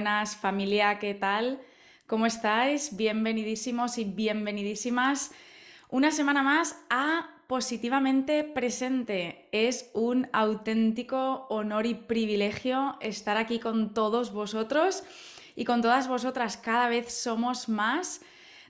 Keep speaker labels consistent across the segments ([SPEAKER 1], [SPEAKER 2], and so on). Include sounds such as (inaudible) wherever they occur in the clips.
[SPEAKER 1] buenas familia, ¿qué tal? ¿Cómo estáis? Bienvenidísimos y bienvenidísimas una semana más a Positivamente Presente. Es un auténtico honor y privilegio estar aquí con todos vosotros y con todas vosotras. Cada vez somos más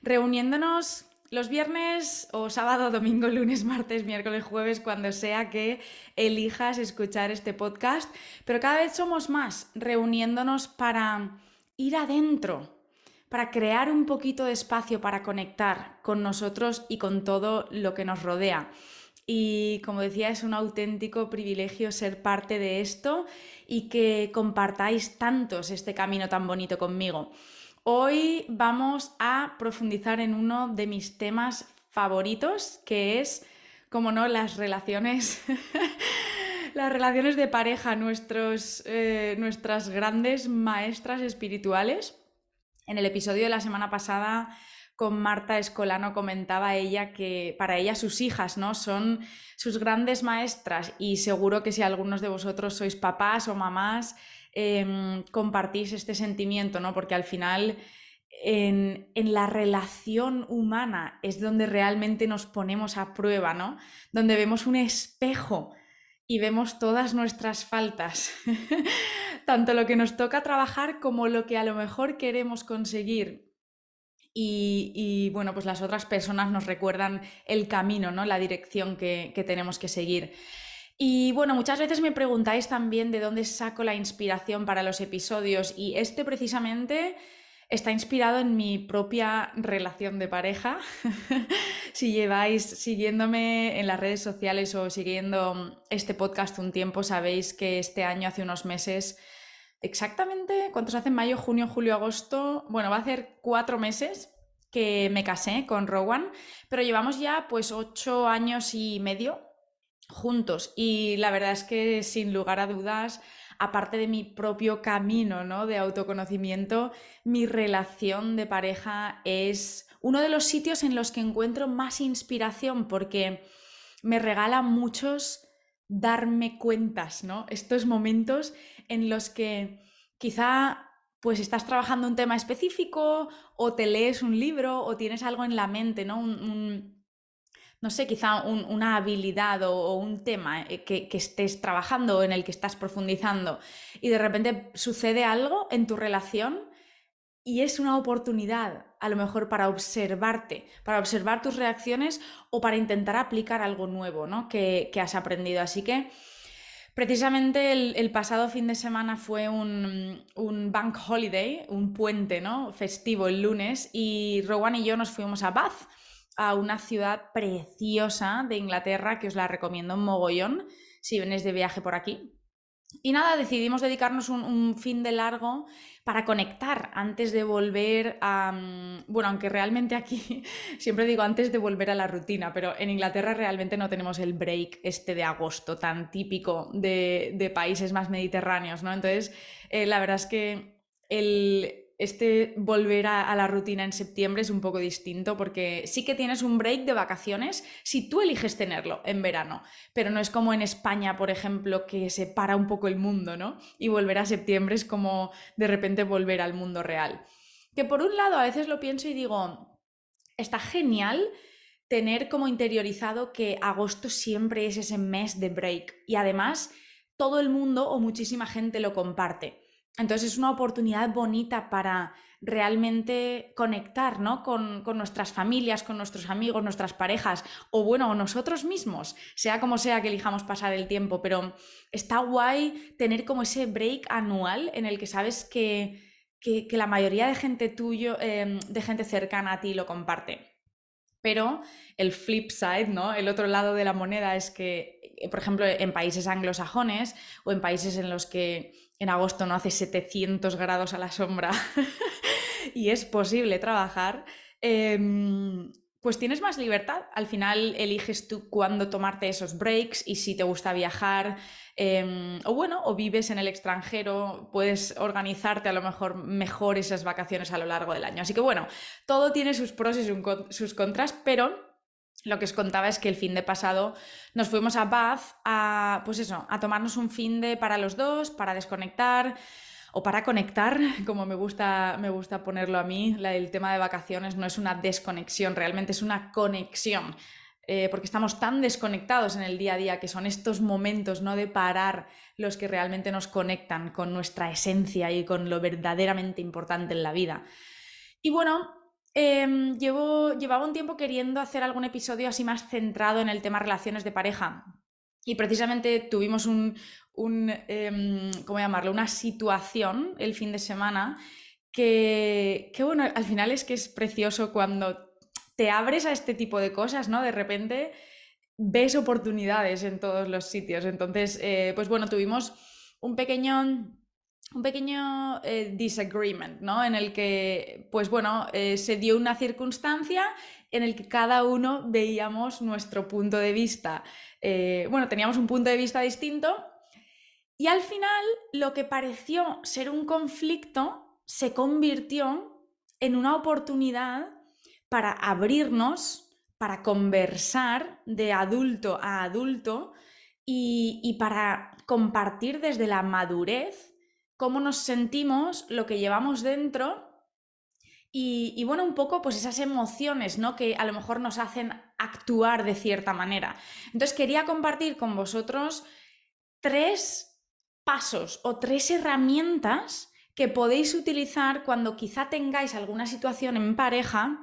[SPEAKER 1] reuniéndonos los viernes o sábado, (laughs) domingo, lunes, martes, miércoles, jueves, cuando sea que elijas escuchar este podcast, pero cada vez somos más reuniéndonos para ir adentro, para crear un poquito de espacio para conectar con nosotros y con todo lo que nos rodea. Y como decía, es un auténtico privilegio ser parte de esto y que compartáis tantos este camino tan bonito conmigo. Hoy vamos a profundizar en uno de mis temas favoritos, que es, como no, las relaciones, (laughs) las relaciones de pareja, nuestros, eh, nuestras grandes maestras espirituales. En el episodio de la semana pasada con Marta Escolano comentaba ella que para ella sus hijas, ¿no? Son sus grandes maestras y seguro que si algunos de vosotros sois papás o mamás, Em, compartís este sentimiento, ¿no? Porque al final en, la relación humana es donde realmente nos ponemos a prueba, ¿no? Donde vemos un espejo y vemos todas nuestras faltas, (laughs) tanto lo que nos toca trabajar como lo que a lo mejor queremos conseguir. Y, bueno, pues las otras personas nos recuerdan el camino, ¿no? La dirección que tenemos que seguir. Y bueno, muchas veces me preguntáis también de dónde saco la inspiración para los episodios y este precisamente está inspirado en mi propia relación de pareja. (laughs) si lleváis siguiéndome en las redes sociales o siguiendo este podcast un tiempo, sabéis que este año, hace unos meses, exactamente, ¿cuántos hace? Mayo, junio, julio, agosto? Bueno, va a hacer cuatro meses que me casé con Rowan, pero llevamos ya pues ocho años y medio juntos. Y la verdad es que sin lugar a dudas, aparte de mi propio camino ¿no? de autoconocimiento, mi relación de pareja es uno de los sitios en los que encuentro más inspiración porque me regala muchos darme cuentas, ¿no? Estos momentos en los que quizá pues estás trabajando un tema específico o te lees un libro o tienes algo en la mente, ¿no? un no sé, quizá una habilidad o, un tema eh, que, estés trabajando o en el que estás profundizando y de repente sucede algo en tu relación y es una oportunidad a lo mejor para observarte, para observar tus reacciones o para intentar aplicar algo nuevo ¿no? que, has aprendido. Así que precisamente el, pasado fin de semana fue un, un, bank holiday, un puente ¿no? festivo el lunes y Rowan y yo nos fuimos a Bath a una ciudad preciosa de Inglaterra que os la recomiendo un mogollón si vienes de viaje por aquí. Y nada, decidimos dedicarnos un, fin de largo para conectar antes de volver a... Mm, bueno, aunque realmente aquí (laughs) siempre digo antes de volver a la rutina, pero en Inglaterra realmente no tenemos el break este de agosto tan típico de, países más mediterráneos, ¿no? Entonces, eh, la verdad es que el, este volver a, la rutina en septiembre es un poco distinto porque sí que tienes un break de vacaciones si tú eliges tenerlo en verano, pero no es como en España, por ejemplo, que se para un poco el mundo, ¿no? Y volver a septiembre es como de repente volver al mundo real. Que por un lado a veces lo pienso y digo, está genial tener como interiorizado que agosto siempre es ese mes de break y además todo el mundo o muchísima gente lo comparte. Entonces es una oportunidad bonita para realmente conectar ¿no? con, nuestras familias, con nuestros amigos, nuestras parejas o bueno, nosotros mismos, sea como sea que elijamos pasar el tiempo, pero está guay tener como ese break anual en el que sabes que, la mayoría de gente tuyo, em, de gente cercana a ti lo comparte. Pero el flip side, ¿no? El otro lado de la moneda es que, eh, por ejemplo, en países anglosajones o en países en los que en agosto no hace 700 grados a la sombra (laughs) y es posible trabajar, em, pues tienes más libertad. Al final eliges tú cuándo tomarte esos breaks y si te gusta viajar em, o bueno, o vives en el extranjero, puedes organizarte a lo mejor mejor esas vacaciones a lo largo del año. Así que bueno, todo tiene sus pros y sus contras, pero lo que os contaba es que el fin de pasado nos fuimos a Bath a, pues eso, a tomarnos un fin de para los dos, para desconectar. o para conectar, (laughs) como me gusta, me gusta ponerlo a mí, el tema de vacaciones no es una desconexión, realmente es una conexión. Eh, porque estamos tan desconectados en el día a día que son estos momentos no de parar los que realmente nos conectan con nuestra esencia y con lo verdaderamente importante en la vida. Y bueno, em, llevaba un tiempo queriendo hacer algún episodio así más centrado en el tema relaciones de pareja. Y precisamente tuvimos un, un em, ¿cómo llamarlo? Una situación el fin de semana que, que, bueno, al final es que es precioso cuando te abres a este tipo de cosas, ¿no? De repente ves oportunidades en todos los sitios. Entonces, eh, pues bueno, tuvimos un pequeño un pequeño eh, disagreement, ¿no? En el que, pues bueno, eh, se dio una circunstancia en el que cada uno veíamos nuestro punto de vista. bueno, teníamos un punto de vista distinto y al final lo que pareció ser un conflicto se convirtió en una oportunidad para abrirnos, para conversar de adulto a adulto y, para compartir desde la madurez cómo nos sentimos, lo que llevamos dentro y, bueno, un poco pues esas emociones, ¿no? Que a lo mejor nos hacen actuar de cierta manera. Entonces quería compartir con vosotros tres pasos o tres herramientas que podéis utilizar cuando quizá tengáis alguna situación en pareja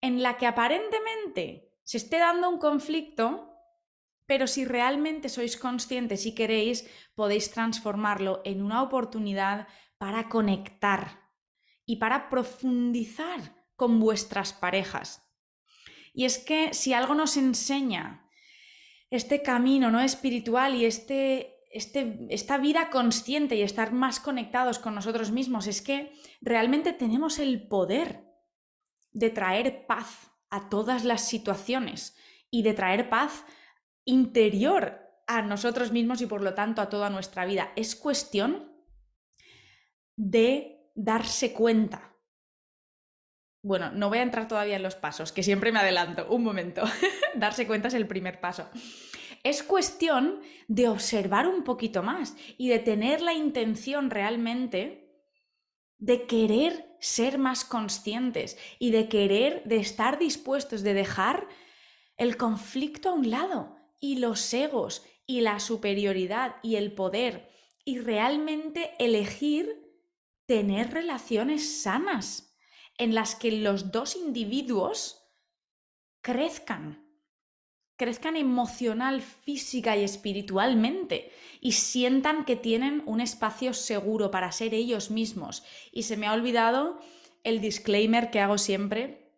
[SPEAKER 1] en la que aparentemente se esté dando un conflicto, pero si realmente sois conscientes y queréis, podéis transformarlo en una oportunidad para conectar y para profundizar con vuestras parejas. Y es que si algo nos enseña este camino no espiritual y este, este, esta vida consciente y estar más conectados con nosotros mismos, es que realmente tenemos el poder de traer paz a todas las situaciones y de traer paz interior a nosotros mismos y por lo tanto a toda nuestra vida. Es cuestión de darse cuenta. Bueno, no voy a entrar todavía en los pasos, que siempre me adelanto. Un momento. (laughs) darse cuenta es el primer paso. Es cuestión de observar un poquito más y de tener la intención realmente de querer ser más conscientes y de querer, de estar dispuestos, de dejar el conflicto a un lado y los egos y la superioridad y el poder y realmente elegir tener relaciones sanas en las que los dos individuos crezcan crezcan emocional, física y espiritualmente y sientan que tienen un espacio seguro para ser ellos mismos. Y se me ha olvidado el disclaimer que hago siempre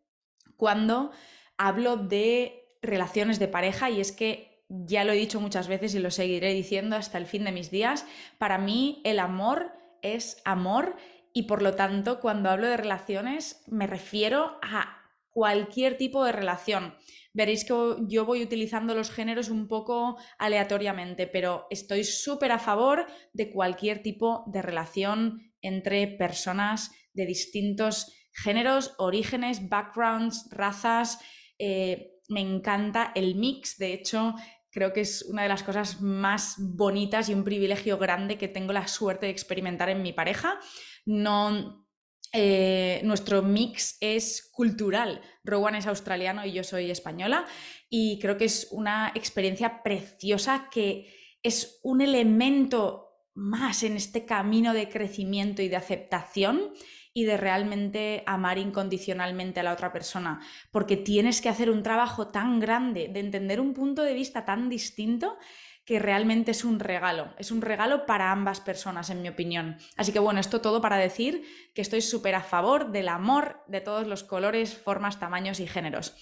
[SPEAKER 1] cuando hablo de relaciones de pareja y es que ya lo he dicho muchas veces y lo seguiré diciendo hasta el fin de mis días, para mí el amor es amor y por lo tanto cuando hablo de relaciones me refiero a cualquier tipo de relación. Veréis que yo voy utilizando los géneros un poco aleatoriamente, pero estoy súper a favor de cualquier tipo de relación entre personas de distintos géneros, orígenes, backgrounds, razas. Eh, me encanta el mix, de hecho, creo que es una de las cosas más bonitas y un privilegio grande que tengo la suerte de experimentar en mi pareja. No eh, nuestro mix es cultural. Rowan es australiano y yo soy española y creo que es una experiencia preciosa que es un elemento más en este camino de crecimiento y de aceptación y de realmente amar incondicionalmente a la otra persona, porque tienes que hacer un trabajo tan grande de entender un punto de vista tan distinto que realmente es un regalo, es un regalo para ambas personas, en mi opinión. Así que bueno, esto todo para decir que estoy súper a favor del amor de todos los colores, formas, tamaños y géneros.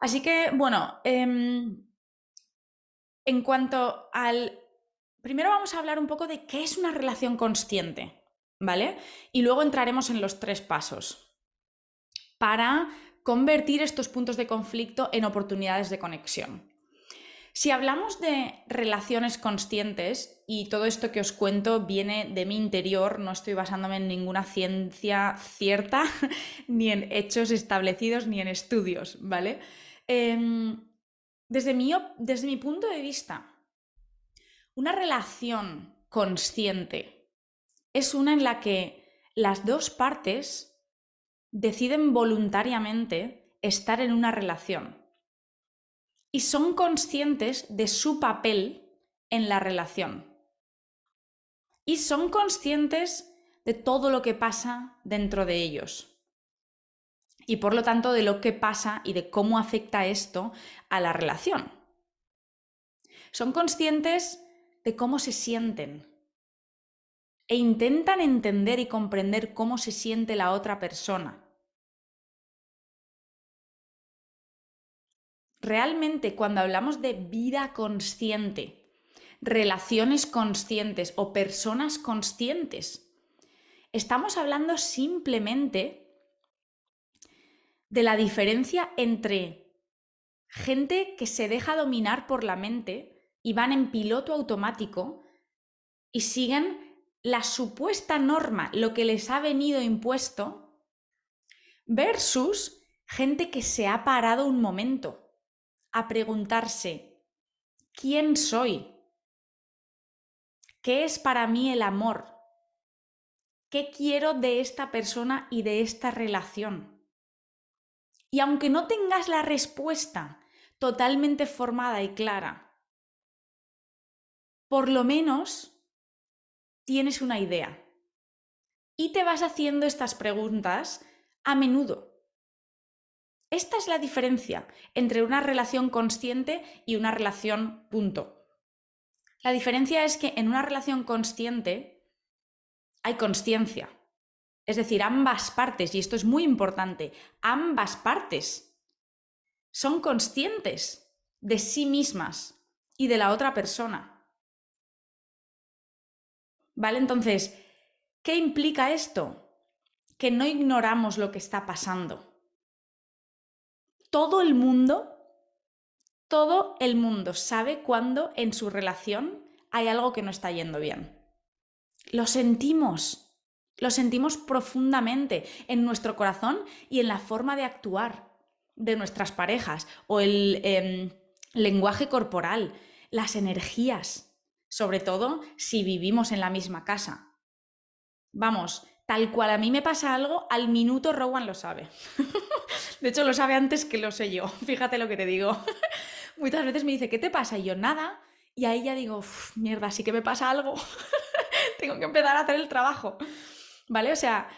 [SPEAKER 1] Así que bueno, em, en cuanto al... Primero vamos a hablar un poco de qué es una relación consciente, ¿vale? Y luego entraremos en los tres pasos para convertir estos puntos de conflicto en oportunidades de conexión. Si hablamos de relaciones conscientes, y todo esto que os cuento viene de mi interior, no estoy basándome en ninguna ciencia cierta, (laughs) ni en hechos establecidos, ni en estudios, ¿vale? Em, desde, desde mi punto de vista, una relación consciente es una en la que las dos partes deciden voluntariamente estar en una relación y son conscientes de su papel en la relación. Y son conscientes de todo lo que pasa dentro de ellos. Y por lo tanto de lo que pasa y de cómo afecta esto a la relación. Son conscientes de cómo se sienten e intentan entender y comprender cómo se siente la otra persona. Realmente cuando hablamos de vida consciente, relaciones conscientes o personas conscientes, estamos hablando simplemente de la diferencia entre gente que se deja dominar por la mente y van en piloto automático y siguen la supuesta norma, lo que les ha venido impuesto, versus gente que se ha parado un momento a preguntarse, ¿quién soy? ¿Qué es para mí el amor? ¿Qué quiero de esta persona y de esta relación? Y aunque no tengas la respuesta totalmente formada y clara, por lo menos tienes una idea. Y te vas haciendo estas preguntas a menudo. Esta es la diferencia entre una relación consciente y una relación punto. La diferencia es que en una relación consciente hay conciencia. Es decir, ambas partes, y esto es muy importante, ambas partes son conscientes de sí mismas y de la otra persona. ¿Vale? Entonces, ¿qué implica esto? Que no ignoramos lo que está pasando. Todo el mundo, todo el mundo sabe cuando en su relación hay algo que no está yendo bien. Lo sentimos, lo sentimos profundamente en nuestro corazón y en la forma de actuar de nuestras parejas o el em, lenguaje corporal, las energías, sobre todo si vivimos en la misma casa. Vamos, tal cual a mí me pasa algo, al minuto Rowan lo sabe. (laughs) de hecho, lo sabe antes que lo sé yo. (laughs) Fíjate lo que te digo. (laughs) Muchas veces me dice, ¿qué te pasa? Y yo, nada. Y ahí ya digo, mierda, sí que me pasa algo. tengo que empezar a hacer el trabajo. ¿Vale? O sea,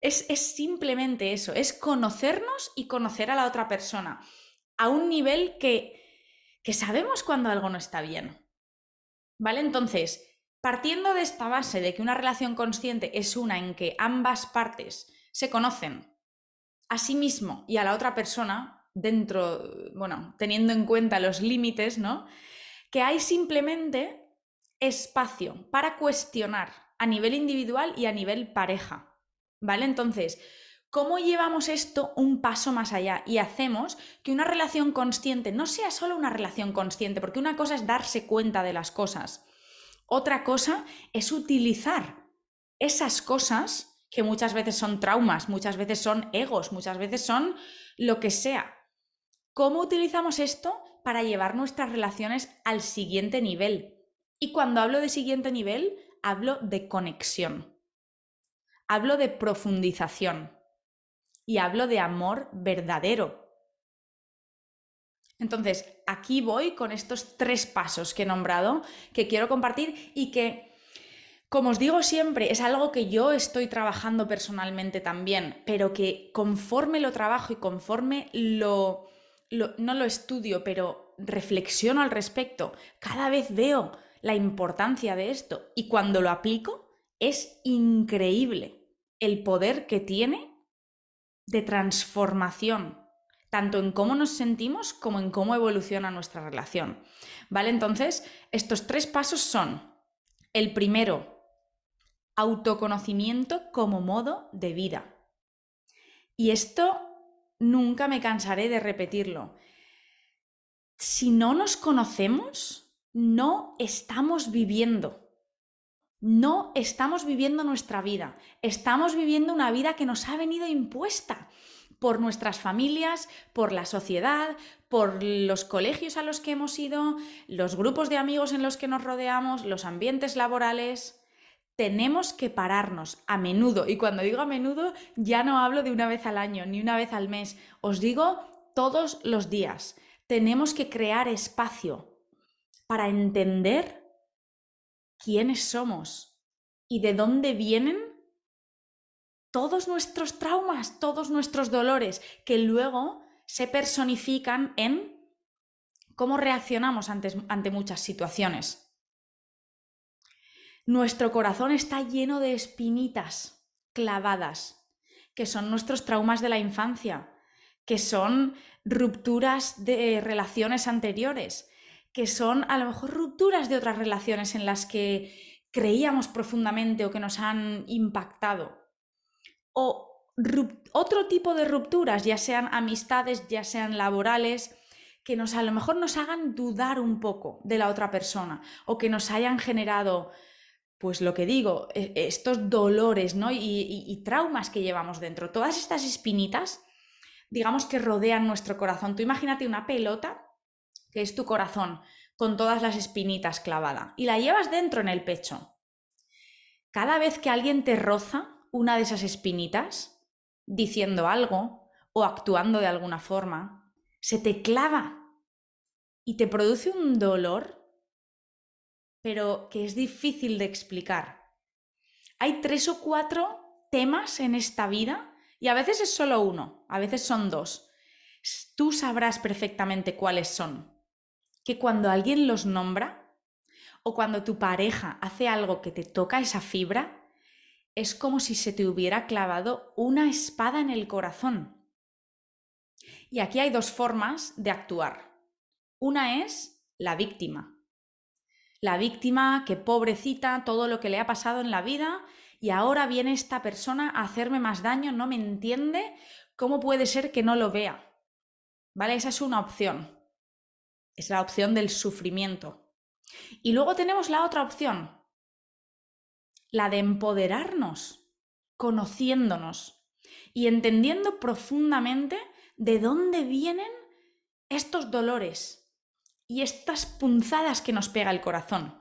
[SPEAKER 1] es, es, simplemente eso, es conocernos y conocer a la otra persona a un nivel que, que sabemos cuando algo no está bien. ¿Vale? Entonces, partiendo de esta base de que una relación consciente es una en que ambas partes se conocen a sí mismo y a la otra persona, dentro, bueno, teniendo en cuenta los límites, ¿no? Que hay simplemente espacio para cuestionar a nivel individual y a nivel pareja. ¿Vale? Entonces, ¿cómo llevamos esto un paso más allá y hacemos que una relación consciente no sea solo una relación consciente? Porque una cosa es darse cuenta de las cosas. Otra cosa es utilizar esas cosas que muchas veces son traumas, muchas veces son egos, muchas veces son lo que sea. ¿Cómo utilizamos esto para llevar nuestras relaciones al siguiente nivel? Y cuando hablo de siguiente nivel, hablo de conexión. Hablo de profundización. Y hablo de amor verdadero. Entonces, aquí voy con estos tres pasos que he nombrado, que quiero compartir y que, como os digo siempre, es algo que yo estoy trabajando personalmente también, pero que conforme lo trabajo y conforme lo, no lo estudio, pero reflexiono al respecto, cada vez veo la importancia de esto. Y cuando lo aplico, es increíble el poder que tiene de transformación, tanto en cómo nos sentimos como en cómo evoluciona nuestra relación. ¿Vale? Entonces, estos tres pasos son, el primero, autoconocimiento como modo de vida. Y esto nunca me cansaré de repetirlo. Si no nos conocemos, no estamos viviendo. No estamos viviendo nuestra vida. Estamos viviendo una vida que nos ha venido impuesta por nuestras familias, por la sociedad, por los colegios a los que hemos ido, los grupos de amigos en los que nos rodeamos, los ambientes laborales. tenemos que pararnos a menudo. Y cuando digo a menudo, ya no hablo de una vez al año, ni una vez al mes. Os digo todos los días. Tenemos que crear espacio para entender quiénes somos y de dónde vienen todos nuestros traumas, todos nuestros dolores, que luego se personifican en cómo reaccionamos ante, ante muchas situaciones. Nuestro corazón está lleno de espinitas clavadas, que son nuestros traumas de la infancia, que son rupturas de relaciones anteriores, que son a lo mejor rupturas de otras relaciones en las que creíamos profundamente o que nos han impactado. O otro tipo de rupturas, ya sean amistades, ya sean laborales, que nos a lo mejor nos hagan dudar un poco de la otra persona o que nos hayan generado pues lo que digo, e, estos dolores ¿no? y, traumas que llevamos dentro, todas estas espinitas, digamos que rodean nuestro corazón. Tú imagínate una pelota que es tu corazón con todas las espinitas clavada y la llevas dentro en el pecho. Cada vez que alguien te roza una de esas espinitas, diciendo algo o actuando de alguna forma, se te clava y te produce un dolor pero que es difícil de explicar. Hay tres o cuatro temas en esta vida y a veces es solo uno, a veces son dos. Tú sabrás perfectamente cuáles son. Que cuando alguien los nombra o cuando tu pareja hace algo que te toca esa fibra, es como si se te hubiera clavado una espada en el corazón. Y aquí hay dos formas de actuar. Una es la víctima la víctima, que pobrecita, todo lo que le ha pasado en la vida y ahora viene esta persona a hacerme más daño, no me entiende, ¿cómo puede ser que no lo vea? ¿Vale? Esa es una opción. Es la opción del sufrimiento. Y luego tenemos la otra opción, la de empoderarnos, conociéndonos y entendiendo profundamente de dónde vienen estos dolores, y estas punzadas que nos pega el corazón.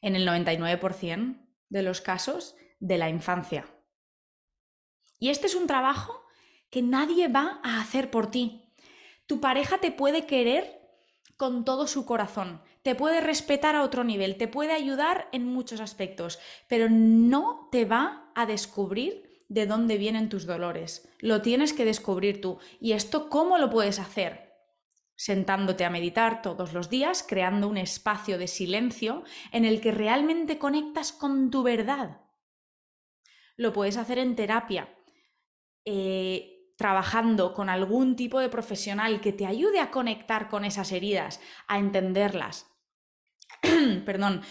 [SPEAKER 1] En el 99% de los casos de la infancia. Y este es un trabajo que nadie va a hacer por ti. Tu pareja te puede querer con todo su corazón, te puede respetar a otro nivel, te puede ayudar en muchos aspectos, pero no te va a descubrir de dónde vienen tus dolores. Lo tienes que descubrir tú. ¿Y esto cómo lo puedes hacer? sentándote a meditar todos los días, creando un espacio de silencio en el que realmente conectas con tu verdad. Lo puedes hacer en terapia, eh, trabajando con algún tipo de profesional que te ayude a conectar con esas heridas, a entenderlas, (clears throat) perdón,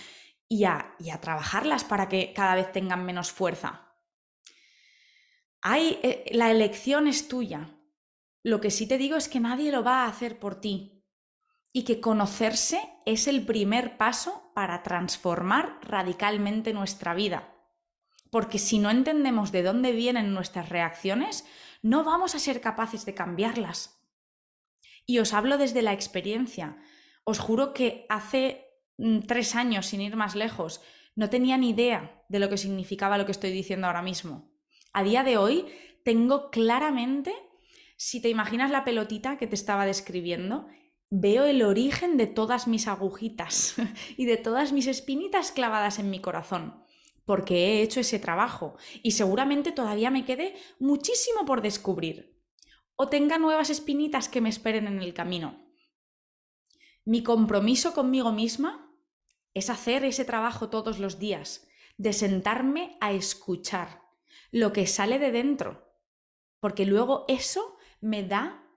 [SPEAKER 1] y a, y a, trabajarlas para que cada vez tengan menos fuerza. Hay, eh, la elección es tuya, lo que sí te digo es que nadie lo va a hacer por ti y que conocerse es el primer paso para transformar radicalmente nuestra vida. Porque si no entendemos de dónde vienen nuestras reacciones, no vamos a ser capaces de cambiarlas. Y os hablo desde la experiencia. Os juro que hace mm, tres años, sin ir más lejos, no tenía ni idea de lo que significaba lo que estoy diciendo ahora mismo. A día de hoy tengo claramente si te imaginas la pelotita que te estaba describiendo, veo el origen de todas mis agujitas (laughs) y de todas mis espinitas clavadas en mi corazón, porque he hecho ese trabajo y seguramente todavía me quede muchísimo por descubrir o tenga nuevas espinitas que me esperen en el camino. Mi compromiso conmigo misma es hacer ese trabajo todos los días, de sentarme a escuchar lo que sale de dentro, porque luego eso me da,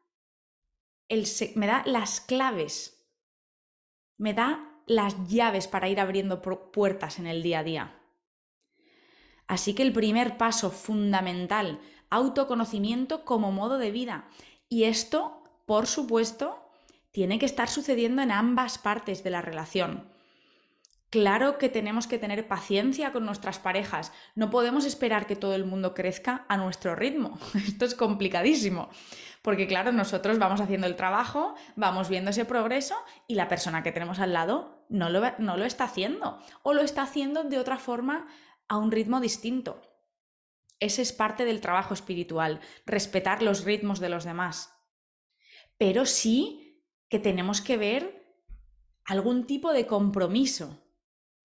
[SPEAKER 1] el, me da las claves, me da las llaves para ir abriendo puertas en el día a día. Así que el primer paso fundamental, autoconocimiento como modo de vida. Y esto, por supuesto, tiene que estar sucediendo en ambas partes de la relación. Claro que tenemos que tener paciencia con nuestras parejas. No podemos esperar que todo el mundo crezca a nuestro ritmo. (laughs) Esto es complicadísimo. Porque claro, nosotros vamos haciendo el trabajo, vamos viendo ese progreso y la persona que tenemos al lado no lo, no lo está haciendo. O lo está haciendo de otra forma a un ritmo distinto. Ese es parte del trabajo espiritual, respetar los ritmos de los demás. Pero sí que tenemos que ver algún tipo de compromiso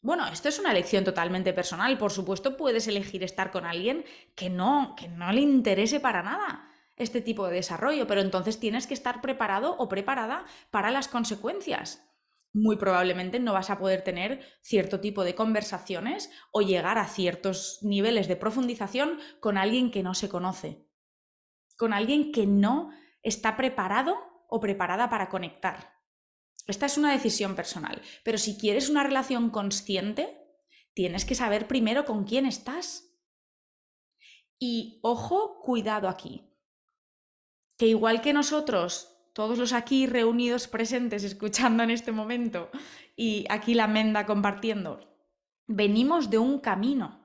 [SPEAKER 1] bueno, esto es una elección totalmente personal. Por supuesto, puedes elegir estar con alguien que no, que no le interese para nada este tipo de desarrollo, pero entonces tienes que estar preparado o preparada para las consecuencias. Muy probablemente no vas a poder tener cierto tipo de conversaciones o llegar a ciertos niveles de profundización con alguien que no se conoce, con alguien que no está preparado o preparada para conectar. Esta es una decisión personal, pero si quieres una relación consciente, tienes que saber primero con quién estás. Y ojo, cuidado aquí. Que igual que nosotros, todos los aquí reunidos presentes escuchando en este momento y aquí la menda compartiendo, venimos de un camino.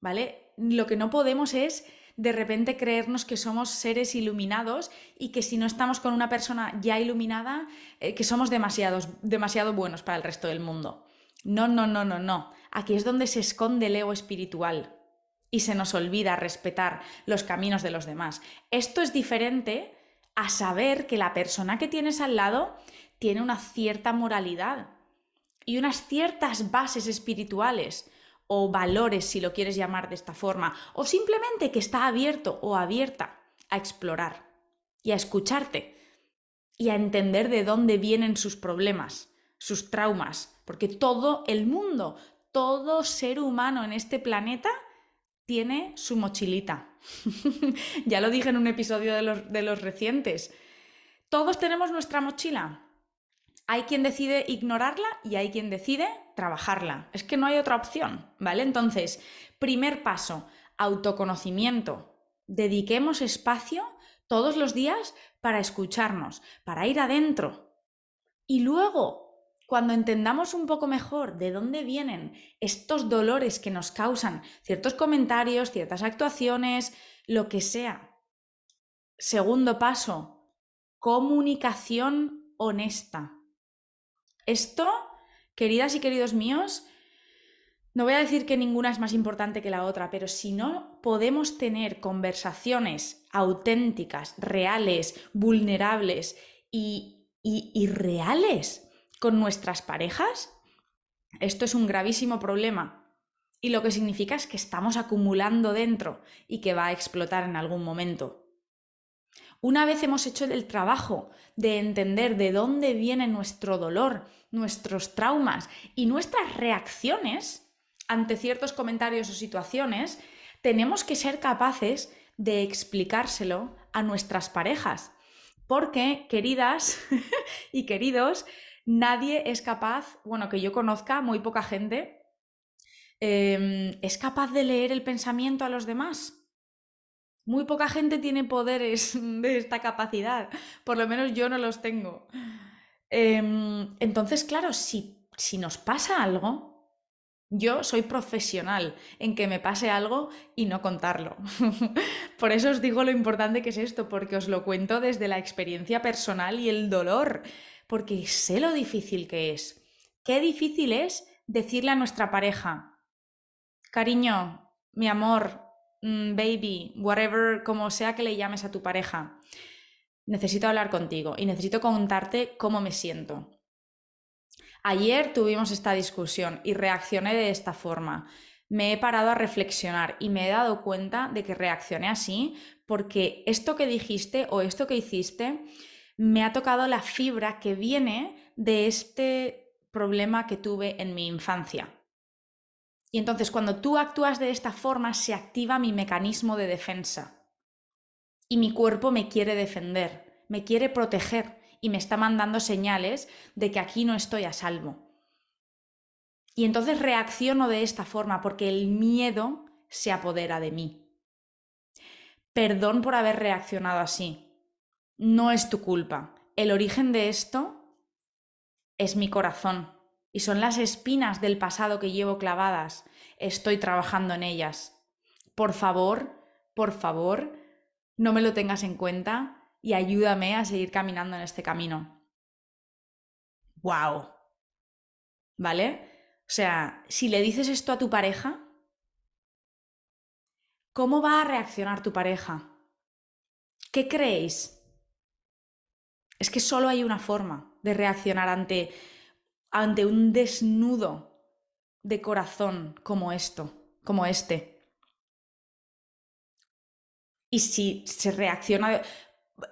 [SPEAKER 1] ¿Vale? Lo que no podemos es de repente creernos que somos seres iluminados y que si no estamos con una persona ya iluminada, eh, que somos demasiados, demasiado buenos para el resto del mundo. No, no, no, no, no. Aquí es donde se esconde el ego espiritual y se nos olvida respetar los caminos de los demás. Esto es diferente a saber que la persona que tienes al lado tiene una cierta moralidad y unas ciertas bases espirituales o valores, si lo quieres llamar de esta forma, o simplemente que está abierto o abierta a explorar y a escucharte y a entender de dónde vienen sus problemas, sus traumas, porque todo el mundo, todo ser humano en este planeta tiene su mochilita. (laughs) ya lo dije en un episodio de los, de los recientes. Todos tenemos nuestra mochila. Hay quien decide ignorarla y hay quien decide trabajarla. Es que no hay otra opción, ¿vale? Entonces, primer paso, autoconocimiento. Dediquemos espacio todos los días para escucharnos, para ir adentro. Y luego, cuando entendamos un poco mejor de dónde vienen estos dolores que nos causan ciertos comentarios, ciertas actuaciones, lo que sea. Segundo paso, comunicación honesta. Esto, queridas y queridos míos, no voy a decir que ninguna es más importante que la otra, pero si no podemos tener conversaciones auténticas, reales, vulnerables y, y, reales con nuestras parejas, esto es un gravísimo problema. Y lo que significa es que estamos acumulando dentro y que va a explotar en algún momento. Una vez hemos hecho el trabajo de entender de dónde viene nuestro dolor, nuestros traumas y nuestras reacciones ante ciertos comentarios o situaciones, tenemos que ser capaces de explicárselo a nuestras parejas. Porque, queridas (laughs) y queridos, nadie es capaz, bueno, que yo conozca, muy poca gente, em, es capaz de leer el pensamiento a los demás. Muy poca gente tiene poderes (laughs) de esta capacidad, por lo menos yo no los tengo. Em, entonces, claro, si, si nos pasa algo, yo soy profesional en que me pase algo y no contarlo. (laughs) Por eso os digo lo importante que es esto, porque os lo cuento desde la experiencia personal y el dolor, porque sé lo difícil que es. Qué difícil es decirle a nuestra pareja, cariño, mi amor, Mm, baby, whatever, como sea que le llames a tu pareja, necesito hablar contigo y necesito contarte cómo me siento. Ayer tuvimos esta discusión y reaccioné de esta forma. Me he parado a reflexionar y me he dado cuenta de que reaccioné así porque esto que dijiste o esto que hiciste me ha tocado la fibra que viene de este problema que tuve en mi infancia. Y entonces cuando tú actúas de esta forma se activa mi mecanismo de defensa. Y mi cuerpo me quiere defender, me quiere proteger y me está mandando señales de que aquí no estoy a salvo. Y entonces reacciono de esta forma porque el miedo se apodera de mí. Perdón por haber reaccionado así. No es tu culpa. El origen de esto es mi corazón, y son las espinas del pasado que llevo clavadas. Estoy trabajando en ellas. Por favor, por favor, no me lo tengas en cuenta y ayúdame a seguir caminando en este camino. ¡Wow! ¿Vale? O sea, si le dices esto a tu pareja, ¿cómo va a reaccionar tu pareja? ¿Qué creéis? Es que solo hay una forma de reaccionar ante, ante un desnudo de corazón como esto, como este. Y si se reacciona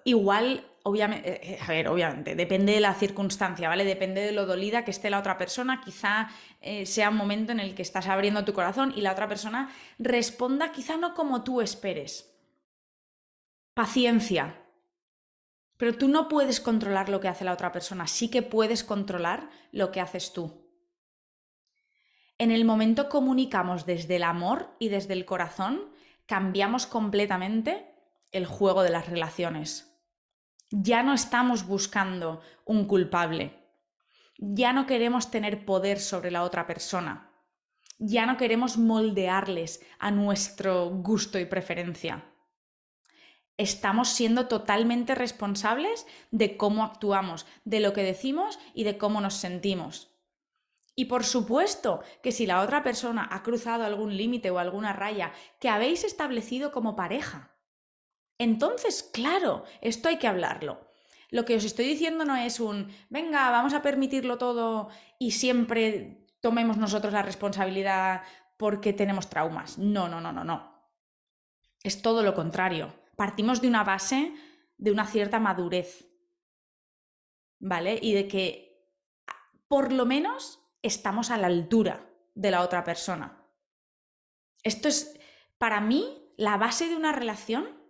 [SPEAKER 1] igual, obviamente, eh, eh, a ver, obviamente, depende de la circunstancia, ¿vale? Depende de lo dolida que esté la otra persona, quizá eh, sea un momento en el que estás abriendo tu corazón y la otra persona responda quizá no como tú esperes. Paciencia. Pero tú no puedes controlar lo que hace la otra persona, sí que puedes controlar lo que haces tú. En el momento comunicamos desde el amor y desde el corazón, cambiamos completamente el juego de las relaciones. Ya no estamos buscando un culpable. Ya no queremos tener poder sobre la otra persona. Ya no queremos moldearles a nuestro gusto y preferencia estamos siendo totalmente responsables de cómo actuamos, de lo que decimos y de cómo nos sentimos. Y por supuesto que si la otra persona ha cruzado algún límite o alguna raya que habéis establecido como pareja, entonces, claro, esto hay que hablarlo. Lo que os estoy diciendo no es un, venga, vamos a permitirlo todo y siempre tomemos nosotros la responsabilidad porque tenemos traumas. No, no, no, no, no. Es todo lo contrario partimos de una base de una cierta madurez, ¿vale? Y de que por lo menos estamos a la altura de la otra persona. Esto es, para mí, la base de una relación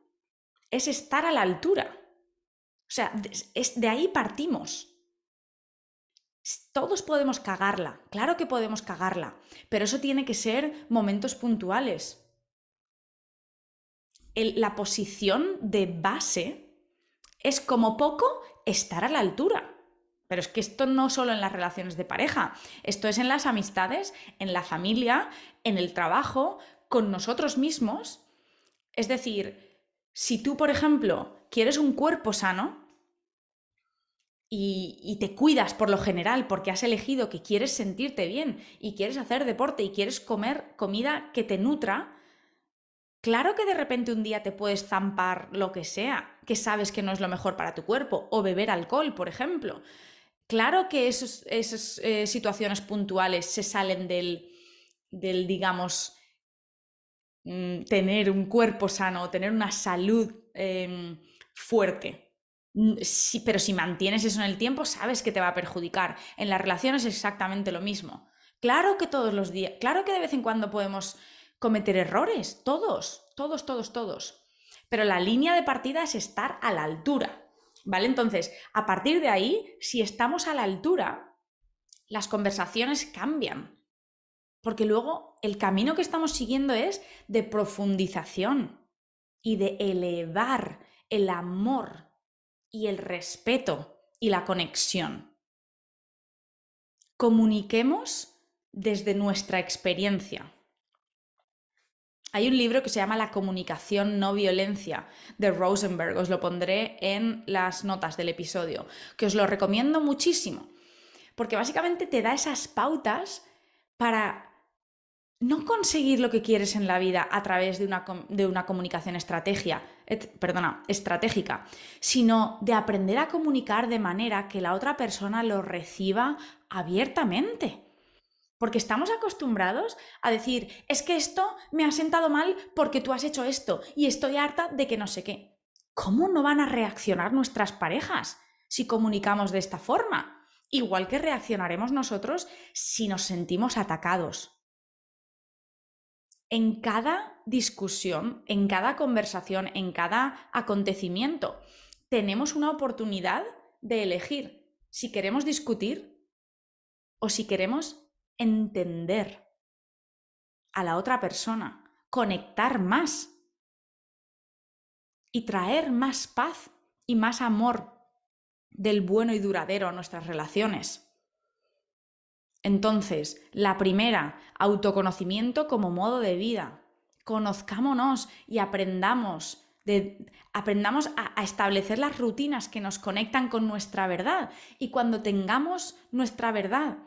[SPEAKER 1] es estar a la altura. O sea, es, de ahí partimos. Todos podemos cagarla, claro que podemos cagarla, pero eso tiene que ser momentos puntuales la posición de base es como poco estar a la altura. Pero es que esto no solo en las relaciones de pareja, esto es en las amistades, en la familia, en el trabajo, con nosotros mismos. Es decir, si tú, por ejemplo, quieres un cuerpo sano y, te cuidas por lo general porque has elegido que quieres sentirte bien y quieres hacer deporte y quieres comer comida que te nutra, Claro que de repente un día te puedes zampar lo que sea, que sabes que no es lo mejor para tu cuerpo, o beber alcohol, por ejemplo. Claro que esas eh, situaciones puntuales se salen del, del digamos, mm, tener un cuerpo sano, tener una salud em, fuerte. Mm, pero si mantienes eso en el tiempo, sabes que te va a perjudicar. En las relaciones es exactamente lo mismo. Claro que todos los días, claro que de vez en cuando podemos cometer errores, todos, todos, todos, todos. Pero la línea de partida es estar a la altura, ¿vale? Entonces, a partir de ahí, si estamos a la altura, las conversaciones cambian. Porque luego el camino que estamos siguiendo es de profundización y de elevar el amor y el respeto y la conexión. Comuniquemos desde nuestra experiencia. Hay un libro que se llama La comunicación no violencia de Rosenberg, os lo pondré en las notas del episodio, que os lo recomiendo muchísimo, porque básicamente te da esas pautas para no conseguir lo que quieres en la vida a través de una, de una comunicación perdona, estratégica, sino de aprender a comunicar de manera que la otra persona lo reciba abiertamente. Porque estamos acostumbrados a decir, es que esto me ha sentado mal porque tú has hecho esto y estoy harta de que no sé qué. ¿Cómo no van a reaccionar nuestras parejas si comunicamos de esta forma? Igual que reaccionaremos nosotros si nos sentimos atacados. En cada discusión, en cada conversación, en cada acontecimiento, tenemos una oportunidad de elegir si queremos discutir o si queremos entender a la otra persona, conectar más y traer más paz y más amor del bueno y duradero a nuestras relaciones. Entonces, la primera, autoconocimiento como modo de vida. Conozcámonos y aprendamos, aprendamos a, a establecer las rutinas que nos conectan con nuestra verdad. Y cuando tengamos nuestra verdad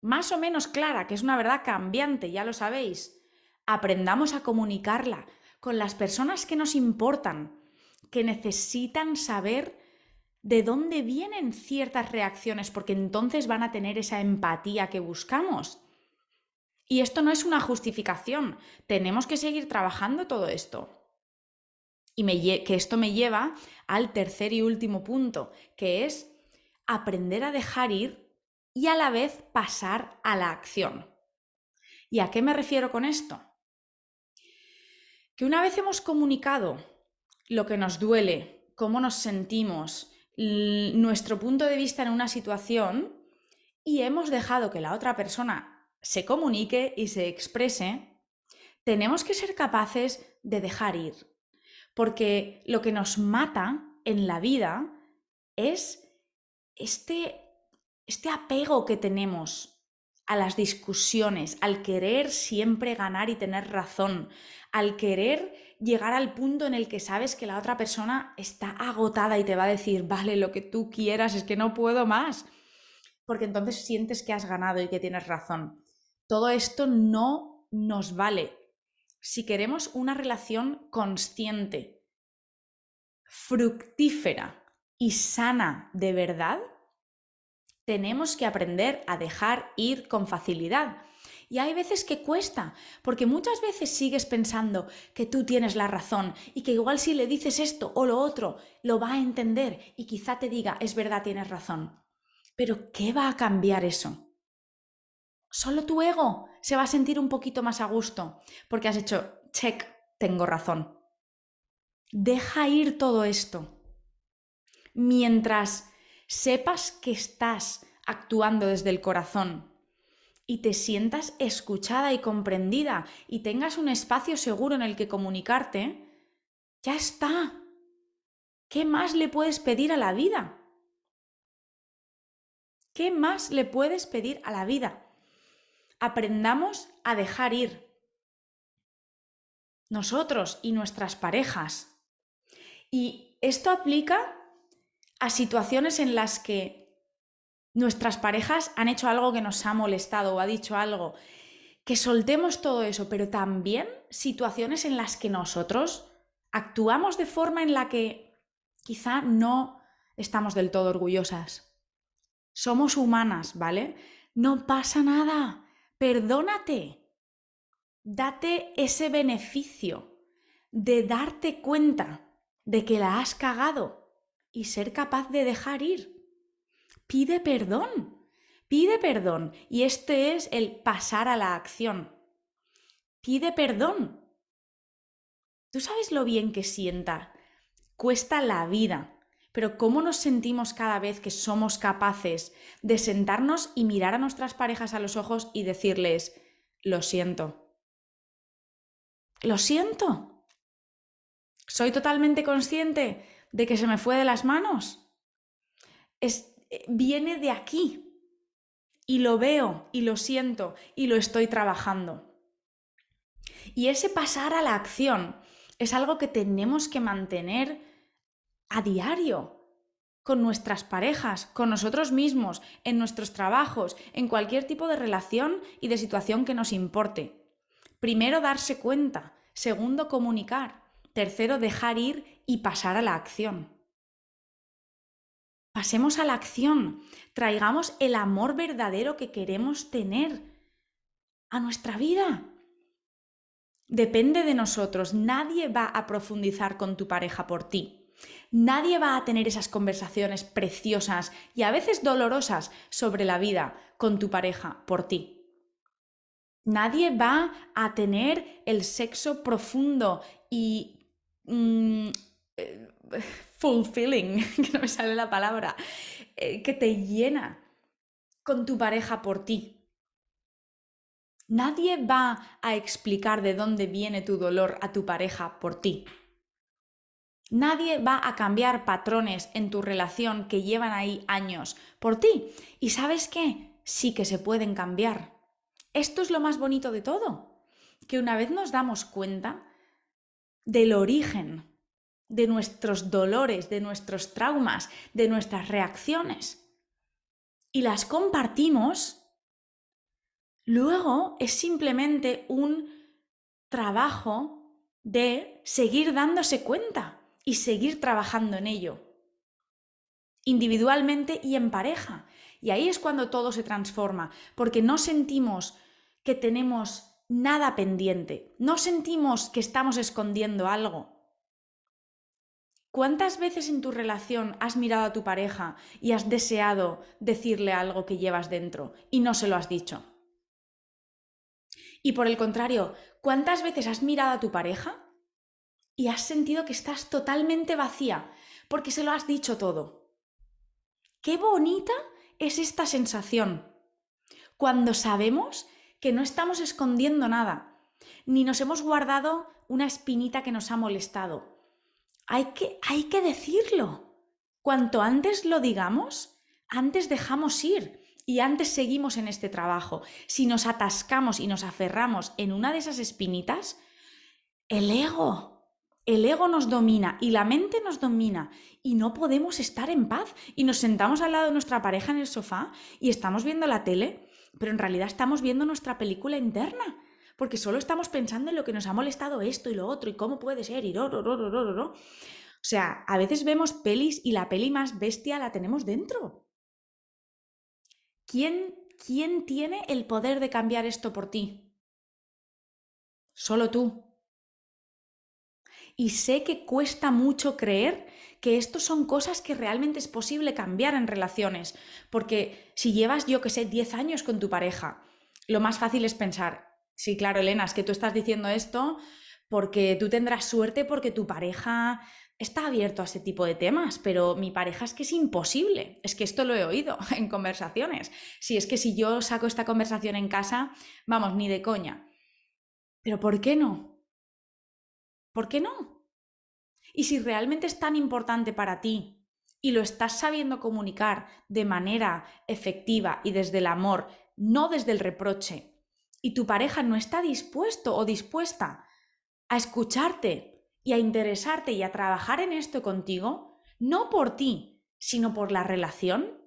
[SPEAKER 1] más o menos clara, que es una verdad cambiante, ya lo sabéis, aprendamos a comunicarla con las personas que nos importan, que necesitan saber de dónde vienen ciertas reacciones, porque entonces van a tener esa empatía que buscamos. Y esto no es una justificación, tenemos que seguir trabajando todo esto. Y que esto me lleva al tercer y último punto, que es aprender a dejar ir y a la vez pasar a la acción. ¿Y a qué me refiero con esto? Que una vez hemos comunicado lo que nos duele, cómo nos sentimos, nuestro punto de vista en una situación y hemos dejado que la otra persona se comunique y se exprese, tenemos que ser capaces de dejar ir. Porque lo que nos mata en la vida es este, este apego que tenemos a las discusiones, al querer siempre ganar y tener razón, al querer llegar al punto en el que sabes que la otra persona está agotada y te va a decir, vale, lo que tú quieras, es que no puedo más. Porque entonces sientes que has ganado y que tienes razón. Todo esto no nos vale. Si queremos una relación consciente, fructífera y sana de verdad, tenemos que aprender a dejar ir con facilidad. Y hay veces que cuesta, porque muchas veces sigues pensando que tú tienes la razón y que igual si le dices esto o lo otro, lo va a entender y quizá te diga, es verdad, tienes razón. Pero ¿qué va a cambiar eso? Solo tu ego se va a sentir un poquito más a gusto, porque has hecho, check, tengo razón. Deja ir todo esto. Mientras sepas que estás actuando desde el corazón y te sientas escuchada y comprendida y tengas un espacio seguro en el que comunicarte, ya está. ¿Qué más le puedes pedir a la vida? ¿Qué más le puedes pedir a la vida? Aprendamos a dejar ir. Nosotros y nuestras parejas. Y esto aplica a situaciones en las que nuestras parejas han hecho algo que nos ha molestado o ha dicho algo, que soltemos todo eso, pero también situaciones en las que nosotros actuamos de forma en la que quizá no estamos del todo orgullosas. Somos humanas, ¿vale? No pasa nada. Perdónate. Date ese beneficio de darte cuenta de que la has cagado y ser capaz de dejar ir pide perdón. Pide perdón. Y este es el pasar a la acción. Pide perdón. ¿Tú sabes lo bien que sienta? Cuesta la vida. Pero ¿cómo nos sentimos cada vez que somos capaces de sentarnos y mirar a nuestras parejas a los ojos y decirles, lo siento? Lo siento. Soy totalmente consciente de que se me fue de las manos. Es, eh, viene de aquí. Y lo veo y lo siento y lo estoy trabajando. Y ese pasar a la acción es algo que tenemos que mantener a diario con nuestras parejas, con nosotros mismos, en nuestros trabajos, en cualquier tipo de relación y de situación que nos importe. Primero, darse cuenta. Segundo, comunicar. Tercero, dejar ir y pasar a la acción. Pasemos a la acción, traigamos el amor verdadero que queremos tener a nuestra vida. Depende de nosotros, nadie va a profundizar con tu pareja por ti. Nadie va a tener esas conversaciones preciosas y a veces dolorosas sobre la vida con tu pareja por ti. Nadie va a tener el sexo profundo y mm, eh, fulfilling, (laughs) que no me sale la palabra, eh, que te llena con tu pareja por ti. Nadie va a explicar de dónde viene tu dolor a tu pareja por ti. Nadie va a cambiar patrones en tu relación que llevan ahí años por ti. ¿Y sabes qué? sí que se pueden cambiar. Esto es lo más bonito de todo, que una vez nos damos cuenta del origen de nuestros dolores, de nuestros traumas, de nuestras reacciones, y las compartimos, luego es simplemente un trabajo de seguir dándose cuenta y seguir trabajando en ello, individualmente y en pareja. Y ahí es cuando todo se transforma, porque no sentimos que tenemos nada pendiente, no sentimos que estamos escondiendo algo. ¿Cuántas veces en tu relación has mirado a tu pareja y has deseado decirle algo que llevas dentro y no se lo has dicho? Y por el contrario, ¿cuántas veces has mirado a tu pareja y has sentido que estás totalmente vacía porque se lo has dicho todo? Qué bonita es esta sensación cuando sabemos que no estamos escondiendo nada, ni nos hemos guardado una espinita que nos ha molestado. Hay que, hay que decirlo. Cuanto antes lo digamos, antes dejamos ir y antes seguimos en este trabajo. Si nos atascamos y nos aferramos en una de esas espinitas, el ego, el ego nos domina y la mente nos domina y no podemos estar en paz y nos sentamos al lado de nuestra pareja en el sofá y estamos viendo la tele, pero en realidad estamos viendo nuestra película interna. Porque solo estamos pensando en lo que nos ha molestado esto y lo otro y cómo puede ser y ro, ro, ro, ro. O sea, a veces vemos pelis y la peli más bestia la tenemos dentro. ¿Quién, ¿Quién tiene el poder de cambiar esto por ti? Solo tú. Y sé que cuesta mucho creer que esto son cosas que realmente es posible cambiar en relaciones, porque si llevas, yo que sé, 10 años con tu pareja, lo más fácil es pensar, sí, claro, Elena, es que tú estás diciendo esto porque tú tendrás suerte porque tu pareja está abierto a ese tipo de temas, pero mi pareja es que es imposible. Es que esto lo he oído (laughs) en conversaciones. Si es que si yo saco esta conversación en casa, vamos, ni de coña. Pero ¿por qué no? ¿Por qué no? Y si realmente es tan importante para ti y lo estás sabiendo comunicar de manera efectiva y desde el amor, no desde el reproche, y tu pareja no está dispuesto o dispuesta a escucharte y a interesarte y a trabajar en esto contigo, no por ti, sino por la relación,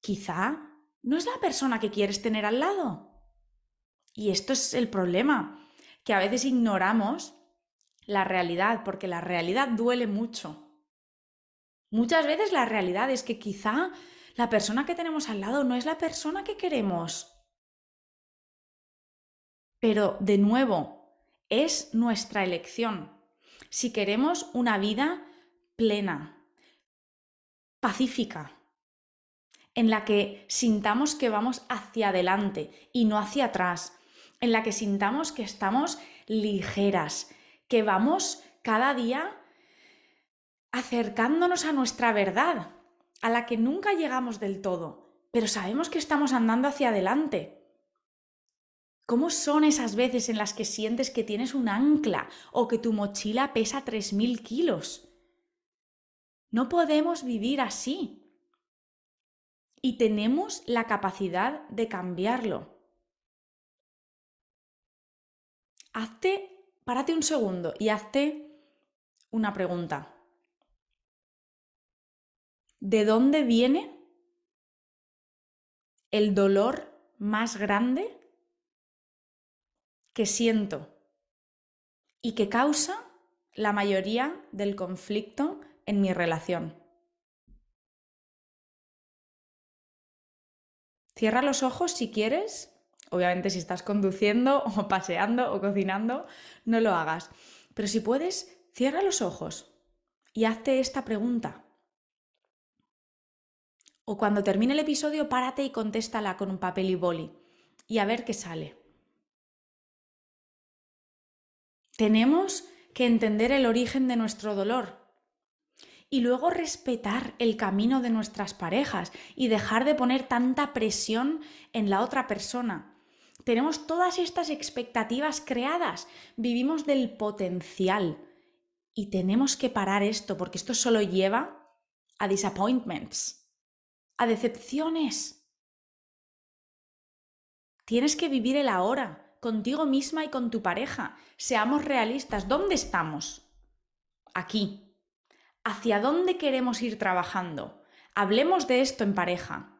[SPEAKER 1] quizá no es la persona que quieres tener al lado. Y esto es el problema, que a veces ignoramos la realidad, porque la realidad duele mucho. Muchas veces la realidad es que quizá la persona que tenemos al lado no es la persona que queremos. Pero de nuevo, es nuestra elección. Si queremos una vida plena, pacífica, en la que sintamos que vamos hacia adelante y no hacia atrás, en la que sintamos que estamos ligeras, que vamos cada día acercándonos a nuestra verdad, a la que nunca llegamos del todo, pero sabemos que estamos andando hacia adelante. ¿Cómo son esas veces en las que sientes que tienes un ancla o que tu mochila pesa 3.000 kilos? No podemos vivir así. Y tenemos la capacidad de cambiarlo. Hazte, párate un segundo y hazte una pregunta. ¿De dónde viene el dolor más grande que siento y que causa la mayoría del conflicto en mi relación. Cierra los ojos si quieres. Obviamente si estás conduciendo (laughs) o paseando o cocinando, no lo hagas. Pero si puedes, cierra los ojos y hazte esta pregunta. O cuando termine el episodio, párate y contéstala con un papel y boli y a ver qué sale. Tenemos que entender el origen de nuestro dolor y luego respetar el camino de nuestras parejas y dejar de poner tanta presión en la otra persona. Tenemos todas estas expectativas creadas, vivimos del potencial y tenemos que parar esto porque esto solo lleva a disappointments, a decepciones. Tienes que vivir el ahora, contigo misma y con tu pareja. Seamos realistas. ¿Dónde estamos? Aquí. ¿Hacia dónde queremos ir trabajando? Hablemos de esto en pareja.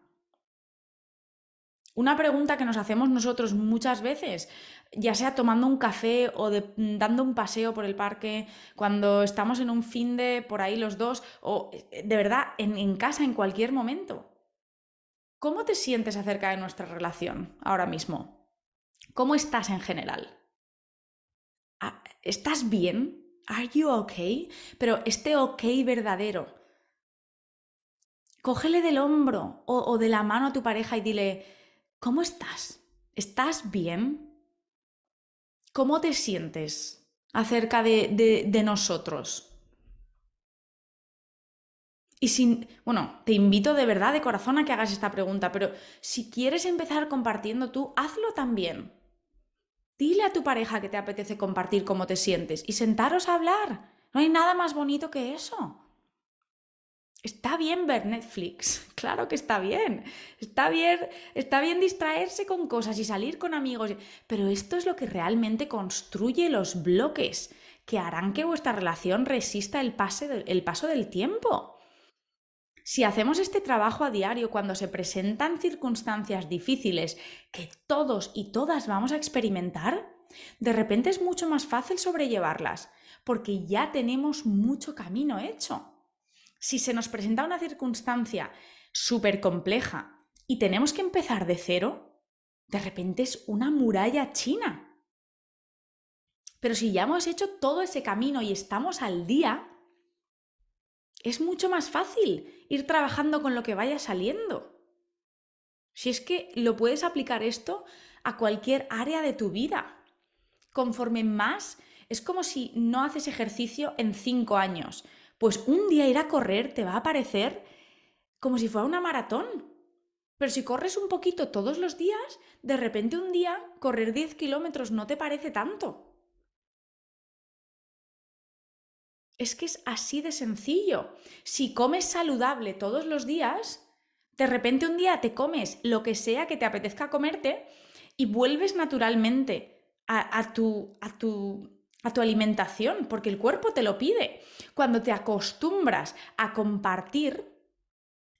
[SPEAKER 1] Una pregunta que nos hacemos nosotros muchas veces, ya sea tomando un café o mm, dando un paseo por el parque, cuando estamos en un fin de por ahí los dos, o eh, de verdad en, casa en cualquier momento. ¿Cómo te sientes acerca de nuestra relación ahora mismo? ¿Cómo estás en general? Ah, ¿Estás bien? ¿Are you okay? Pero este ok verdadero. Cógele del hombro o de la mano a tu pareja y dile, ¿Cómo estás? ¿Estás bien? ¿Cómo te sientes acerca de, de, nosotros? Y sin, bueno, te invito de verdad, de corazón, a que hagas esta pregunta, pero si quieres empezar compartiendo tú, hazlo también. Dile a tu pareja que te apetece compartir cómo te sientes y sentaros a hablar. No hay nada más bonito que eso. Está bien ver Netflix, (laughs) claro que está bien. Está bien, está bien distraerse con cosas y salir con amigos, pero esto es lo que realmente construye los bloques que harán que vuestra relación resista el, el paso del tiempo. Si hacemos este trabajo a diario cuando se presentan circunstancias difíciles que todos y todas vamos a experimentar, de repente es mucho más fácil sobrellevarlas, porque ya tenemos mucho camino hecho si se nos presenta una circunstancia súper compleja y tenemos que empezar de cero, de repente es una muralla china. Pero si ya hemos hecho todo ese camino y estamos al día, es mucho más fácil ir trabajando con lo que vaya saliendo. Si es que lo puedes aplicar esto a cualquier área de tu vida. Conforme más, es como si no haces ejercicio en cinco años pues un día ir a correr te va a parecer como si fuera una maratón. Pero si corres un poquito todos los días, de repente un día correr 10 kilómetros no te parece tanto. Es que es así de sencillo. Si comes saludable todos los días, de repente un día te comes lo que sea que te apetezca comerte y vuelves naturalmente a, tu, a tu a tu alimentación, porque el cuerpo te lo pide. Cuando te acostumbras a compartir,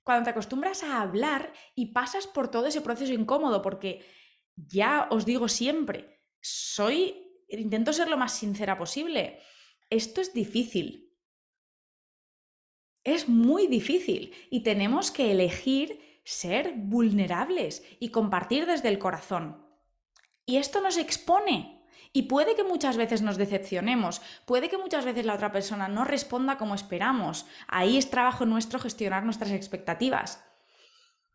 [SPEAKER 1] cuando te acostumbras a hablar y pasas por todo ese proceso incómodo, porque ya os digo siempre, soy, intento ser lo más sincera posible, esto es difícil. Es muy difícil y tenemos que elegir ser vulnerables y compartir desde el corazón. Y esto nos expone y puede que muchas veces nos decepcionemos, puede que muchas veces la otra persona no responda como esperamos. Ahí es trabajo nuestro gestionar nuestras expectativas.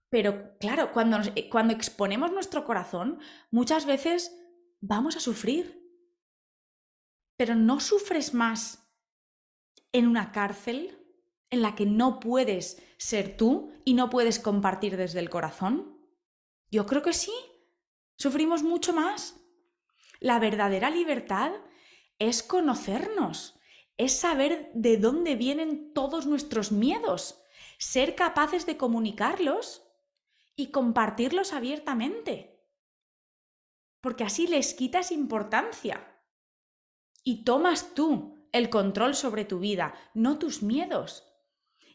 [SPEAKER 1] Pero claro, cuando, eh, cuando exponemos nuestro corazón, muchas veces vamos a sufrir. Pero no sufres más en una cárcel en la que no puedes ser tú y no puedes compartir desde el corazón. Yo creo que sí. Sufrimos mucho más. La verdadera libertad es conocernos, es saber de dónde vienen todos nuestros miedos, ser capaces de comunicarlos y compartirlos abiertamente. Porque así les quitas importancia y tomas tú el control sobre tu vida, no tus miedos.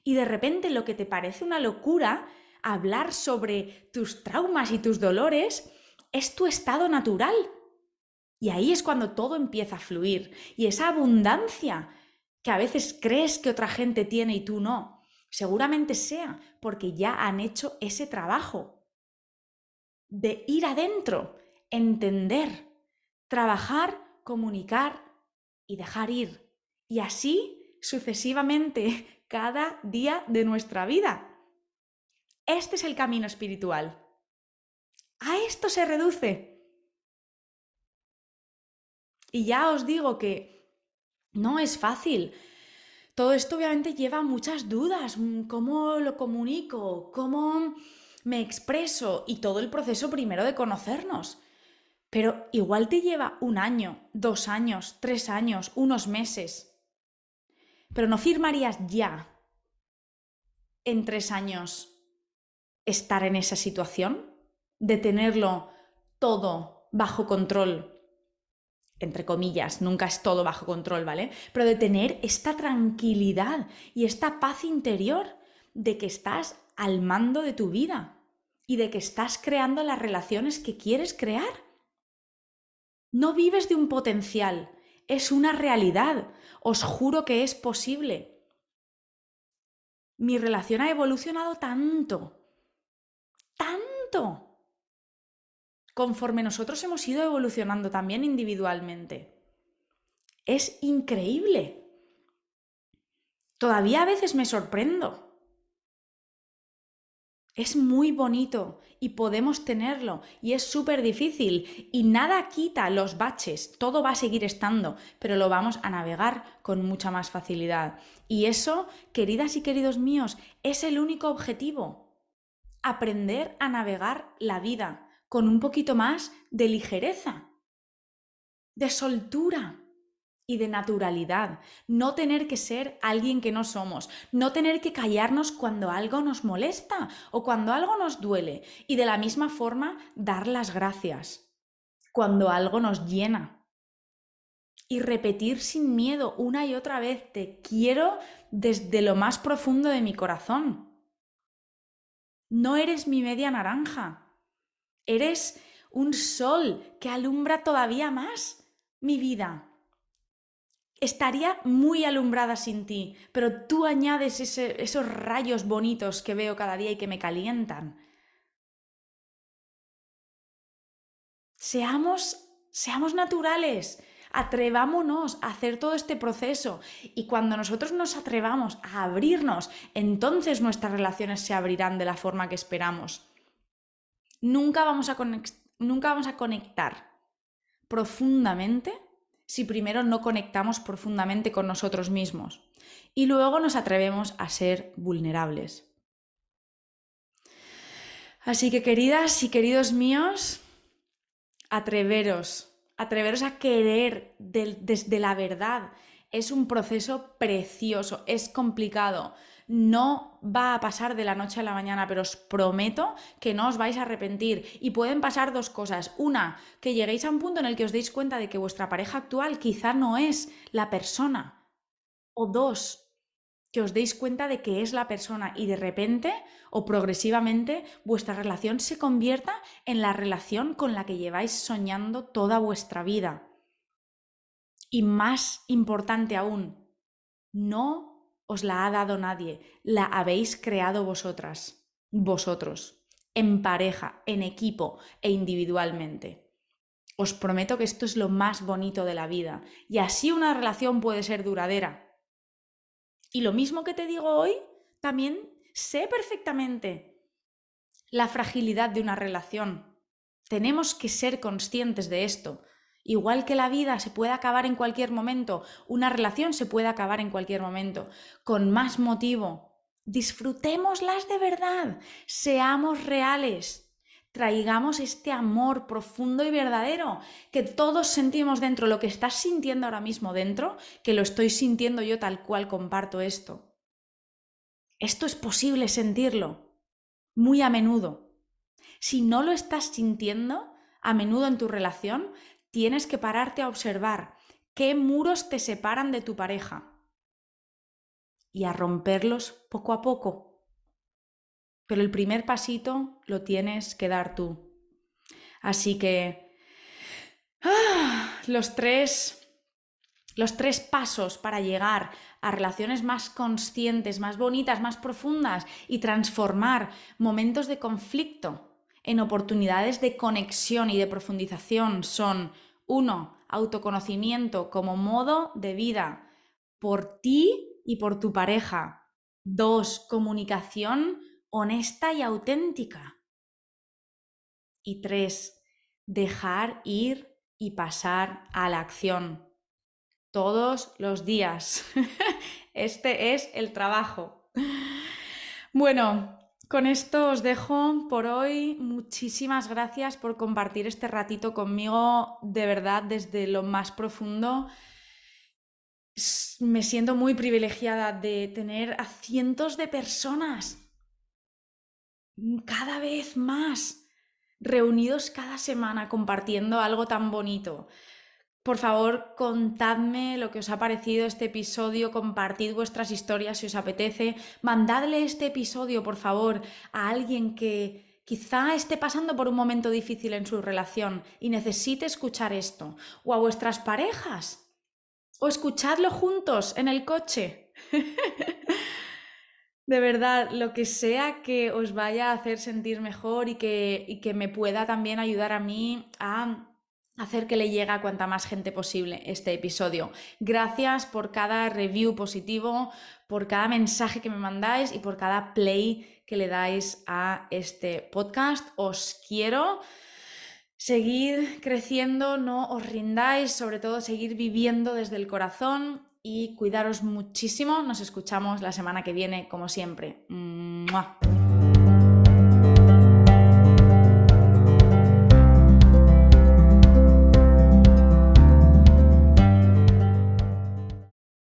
[SPEAKER 1] Y de repente lo que te parece una locura, hablar sobre tus traumas y tus dolores, es tu estado natural y ahí es cuando todo empieza a fluir. Y esa abundancia que a veces crees que otra gente tiene y tú no, seguramente sea porque ya han hecho ese trabajo de ir adentro, entender, trabajar, comunicar y dejar ir. Y así sucesivamente (laughs) cada día de nuestra vida. Este es el camino espiritual. A esto se reduce y ya os digo que no es fácil. Todo esto obviamente lleva muchas dudas. Mm, ¿Cómo lo comunico? ¿Cómo me expreso? Y todo el proceso primero de conocernos. Pero igual te lleva un año, dos años, tres años, unos meses. Pero no firmarías ya en tres años estar en esa situación, de tenerlo todo bajo control. Entre comillas, nunca es todo bajo control, ¿vale? Pero de tener esta tranquilidad y esta paz interior de que estás al mando de tu vida y de que estás creando las relaciones que quieres crear. No vives de un potencial, es una realidad. Os juro que es posible. Mi relación ha evolucionado tanto, tanto, conforme nosotros hemos ido evolucionando también individualmente. Es increíble. Todavía a veces me sorprendo. Es muy bonito y podemos tenerlo y es súper difícil y nada quita los baches, todo va a seguir estando, pero lo vamos a navegar con mucha más facilidad. Y eso, queridas y queridos míos, es el único objetivo. Aprender a navegar la vida con un poquito más de ligereza, de soltura y de naturalidad, no tener que ser alguien que no somos, no tener que callarnos cuando algo nos molesta o cuando algo nos duele y de la misma forma dar las gracias cuando algo nos llena. Y repetir sin miedo una y otra vez, te quiero desde lo más profundo de mi corazón. No eres mi media naranja, eres un sol que alumbra todavía más mi vida estaría muy alumbrada sin ti, pero tú añades esos rayos bonitos que veo cada día y que me calientan. Seamos, seamos naturales, atrevámonos a hacer todo este proceso y cuando nosotros nos atrevamos a abrirnos, entonces nuestras relaciones se abrirán de la forma que esperamos. Nunca vamos a, nunca vamos a conectar profundamente si primero no conectamos profundamente con nosotros mismos y luego nos atrevemos a ser vulnerables. Así que queridas y queridos míos, atreveros, atreveros a querer desde la verdad. Es un proceso precioso, es complicado, no va a pasar de la noche a la mañana, pero os prometo que no os vais a arrepentir. Y pueden pasar dos cosas. Una, que lleguéis a un punto en el que os deis cuenta de que vuestra pareja actual quizá no es la persona. O dos, que os deis cuenta de que es la persona y de repente o progresivamente vuestra relación se convierta en la relación con la que lleváis soñando toda vuestra vida. Y más importante aún, no os la ha dado nadie, la habéis creado vosotras, vosotros, en pareja, en equipo e individualmente. Os prometo que esto es lo más bonito de la vida y así una relación puede ser duradera. Y lo mismo que te digo hoy, también sé perfectamente la fragilidad de una relación. Tenemos que ser conscientes de esto. Igual que la vida se puede acabar en cualquier momento, una relación se puede acabar en cualquier momento. Con más motivo, disfrutémoslas de verdad, seamos reales, traigamos este amor profundo y verdadero que todos sentimos dentro, lo que estás sintiendo ahora mismo dentro, que lo estoy sintiendo yo tal cual comparto esto. Esto es posible sentirlo muy a menudo. Si no lo estás sintiendo a menudo en tu relación, tienes que pararte a observar qué muros te separan de tu pareja y a romperlos poco a poco. Pero el primer pasito lo tienes que dar tú. Así que ¡ah! los tres los tres pasos para llegar a relaciones más conscientes, más bonitas, más profundas y transformar momentos de conflicto en oportunidades de conexión y de profundización son uno, Autoconocimiento como modo de vida por ti y por tu pareja. Dos, Comunicación honesta y auténtica. Y tres, Dejar ir y pasar a la acción. Todos los días. (laughs) Este es el trabajo. Bueno, con esto os dejo por hoy. Muchísimas gracias por compartir este ratito conmigo, de verdad, desde lo más profundo. Me siento muy privilegiada de tener a cientos de personas, cada vez más, reunidos cada semana compartiendo algo tan bonito. Por favor, contadme lo que os ha parecido este episodio, compartid vuestras historias si os apetece, mandadle este episodio, por favor, a alguien que quizá esté pasando por un momento difícil en su relación y necesite escuchar esto, o a vuestras parejas, o escuchadlo juntos en el coche. (laughs) de verdad, lo que sea que os vaya a hacer sentir mejor y que, y que me pueda también ayudar a mí a hacer que le llegue a cuanta más gente posible este episodio. Gracias por cada review positivo, por cada mensaje que me mandáis y por cada play que le dais a este podcast. Os quiero. Seguir creciendo, no os rindáis, sobre todo seguir viviendo desde el corazón y cuidaros muchísimo. Nos escuchamos la semana que viene, como siempre.